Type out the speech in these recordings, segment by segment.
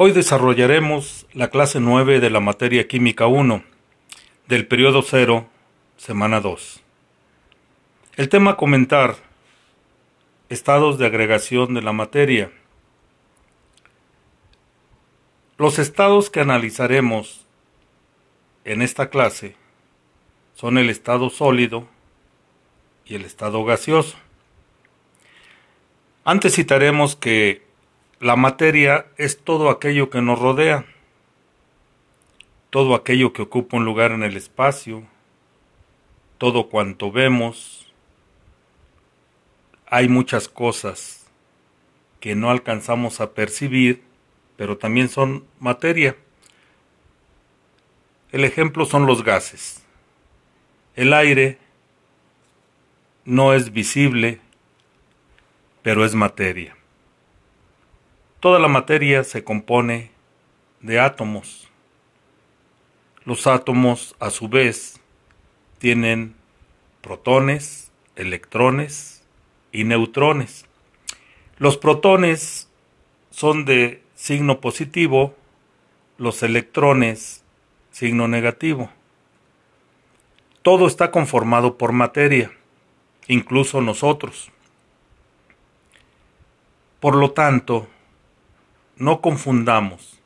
Hoy desarrollaremos la clase 9 de la materia Química 1 del periodo 0, semana 2. El tema a comentar, estados de agregación de la materia. Los estados que analizaremos en esta clase son el estado sólido y el estado gaseoso. Antes citaremos que la materia es todo aquello que nos rodea, todo aquello que ocupa un lugar en el espacio, todo cuanto vemos. Hay muchas cosas que no alcanzamos a percibir, pero también son materia. El ejemplo son los gases. El aire no es visible, pero es materia. Toda la materia se compone de átomos. Los átomos, a su vez, tienen protones, electrones y neutrones. Los protones son de signo positivo, los electrones signo negativo. Todo está conformado por materia, incluso nosotros. Por lo tanto, no confundamos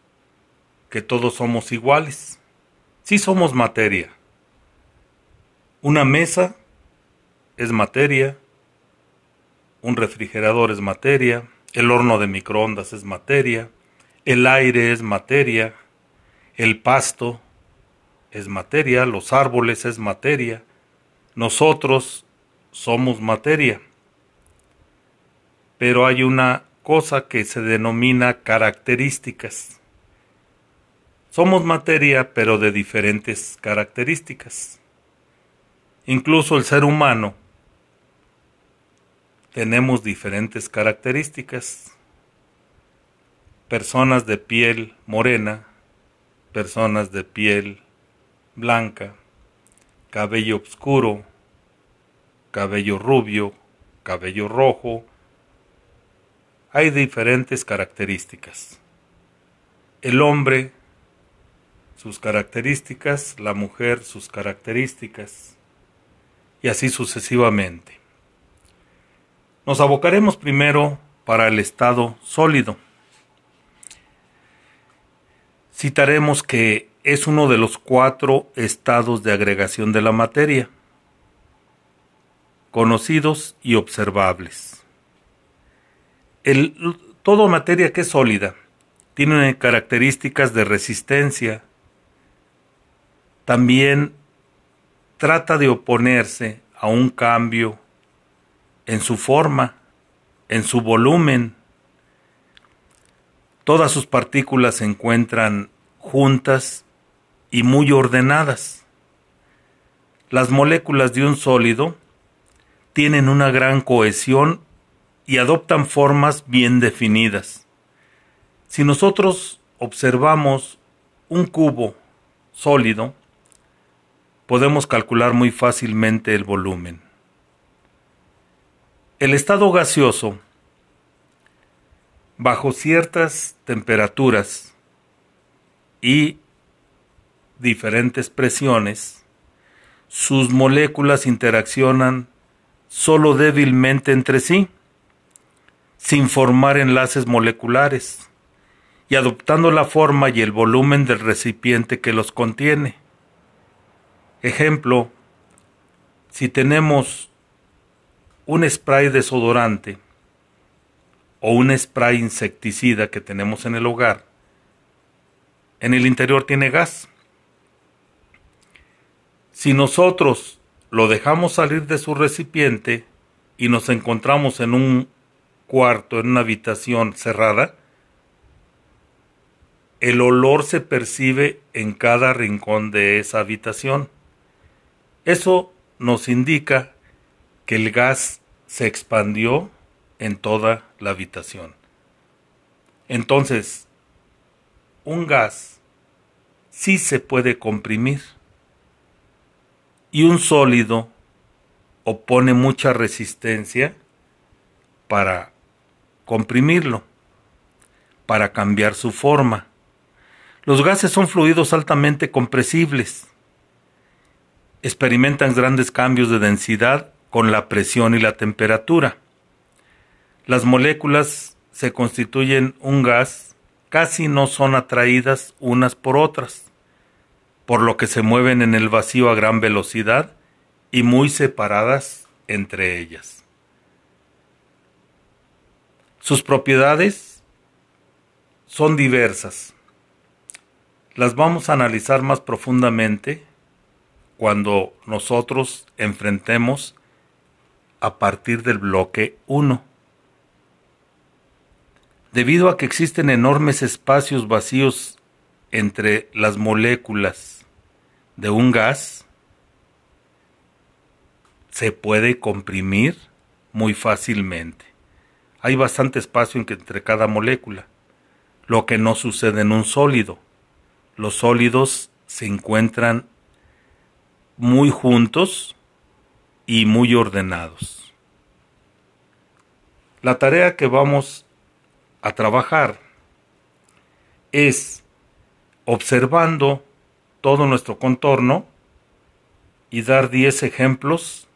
que todos somos iguales. Sí somos materia. Una mesa es materia, un refrigerador es materia, el horno de microondas es materia, el aire es materia, el pasto es materia, los árboles es materia, nosotros somos materia. Pero hay una cosa que se denomina características. Somos materia, pero de diferentes características. Incluso el ser humano tenemos diferentes características. Personas de piel morena, personas de piel blanca, cabello oscuro, cabello rubio, cabello rojo, hay diferentes características. El hombre, sus características, la mujer, sus características, y así sucesivamente. Nos abocaremos primero para el estado sólido. Citaremos que es uno de los cuatro estados de agregación de la materia, conocidos y observables. El, todo materia que es sólida tiene características de resistencia. También trata de oponerse a un cambio en su forma, en su volumen. Todas sus partículas se encuentran juntas y muy ordenadas. Las moléculas de un sólido tienen una gran cohesión y adoptan formas bien definidas. Si nosotros observamos un cubo sólido, podemos calcular muy fácilmente el volumen. El estado gaseoso, bajo ciertas temperaturas y diferentes presiones, sus moléculas interaccionan solo débilmente entre sí sin formar enlaces moleculares y adoptando la forma y el volumen del recipiente que los contiene. Ejemplo, si tenemos un spray desodorante o un spray insecticida que tenemos en el hogar, en el interior tiene gas. Si nosotros lo dejamos salir de su recipiente y nos encontramos en un cuarto, en una habitación cerrada, el olor se percibe en cada rincón de esa habitación. Eso nos indica que el gas se expandió en toda la habitación. Entonces, un gas sí se puede comprimir y un sólido opone mucha resistencia para comprimirlo. para cambiar su forma. Los gases son fluidos altamente compresibles. Experimentan grandes cambios de densidad con la presión y la temperatura. Las moléculas se constituyen un gas, casi no son atraídas unas por otras, por lo que se mueven en el vacío a gran velocidad y muy separadas entre ellas. Sus propiedades son diversas. Las vamos a analizar más profundamente cuando nosotros enfrentemos a partir del bloque 1. Debido a que existen enormes espacios vacíos entre las moléculas de un gas, se puede comprimir muy fácilmente hay bastante espacio entre cada molécula, lo que no sucede en un sólido. Los sólidos se encuentran muy juntos y muy ordenados. La tarea que vamos a trabajar es observando todo nuestro contorno y dar 10 ejemplos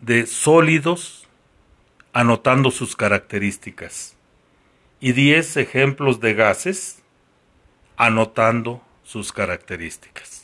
de sólidos anotando sus características, y 10 ejemplos de gases anotando sus características.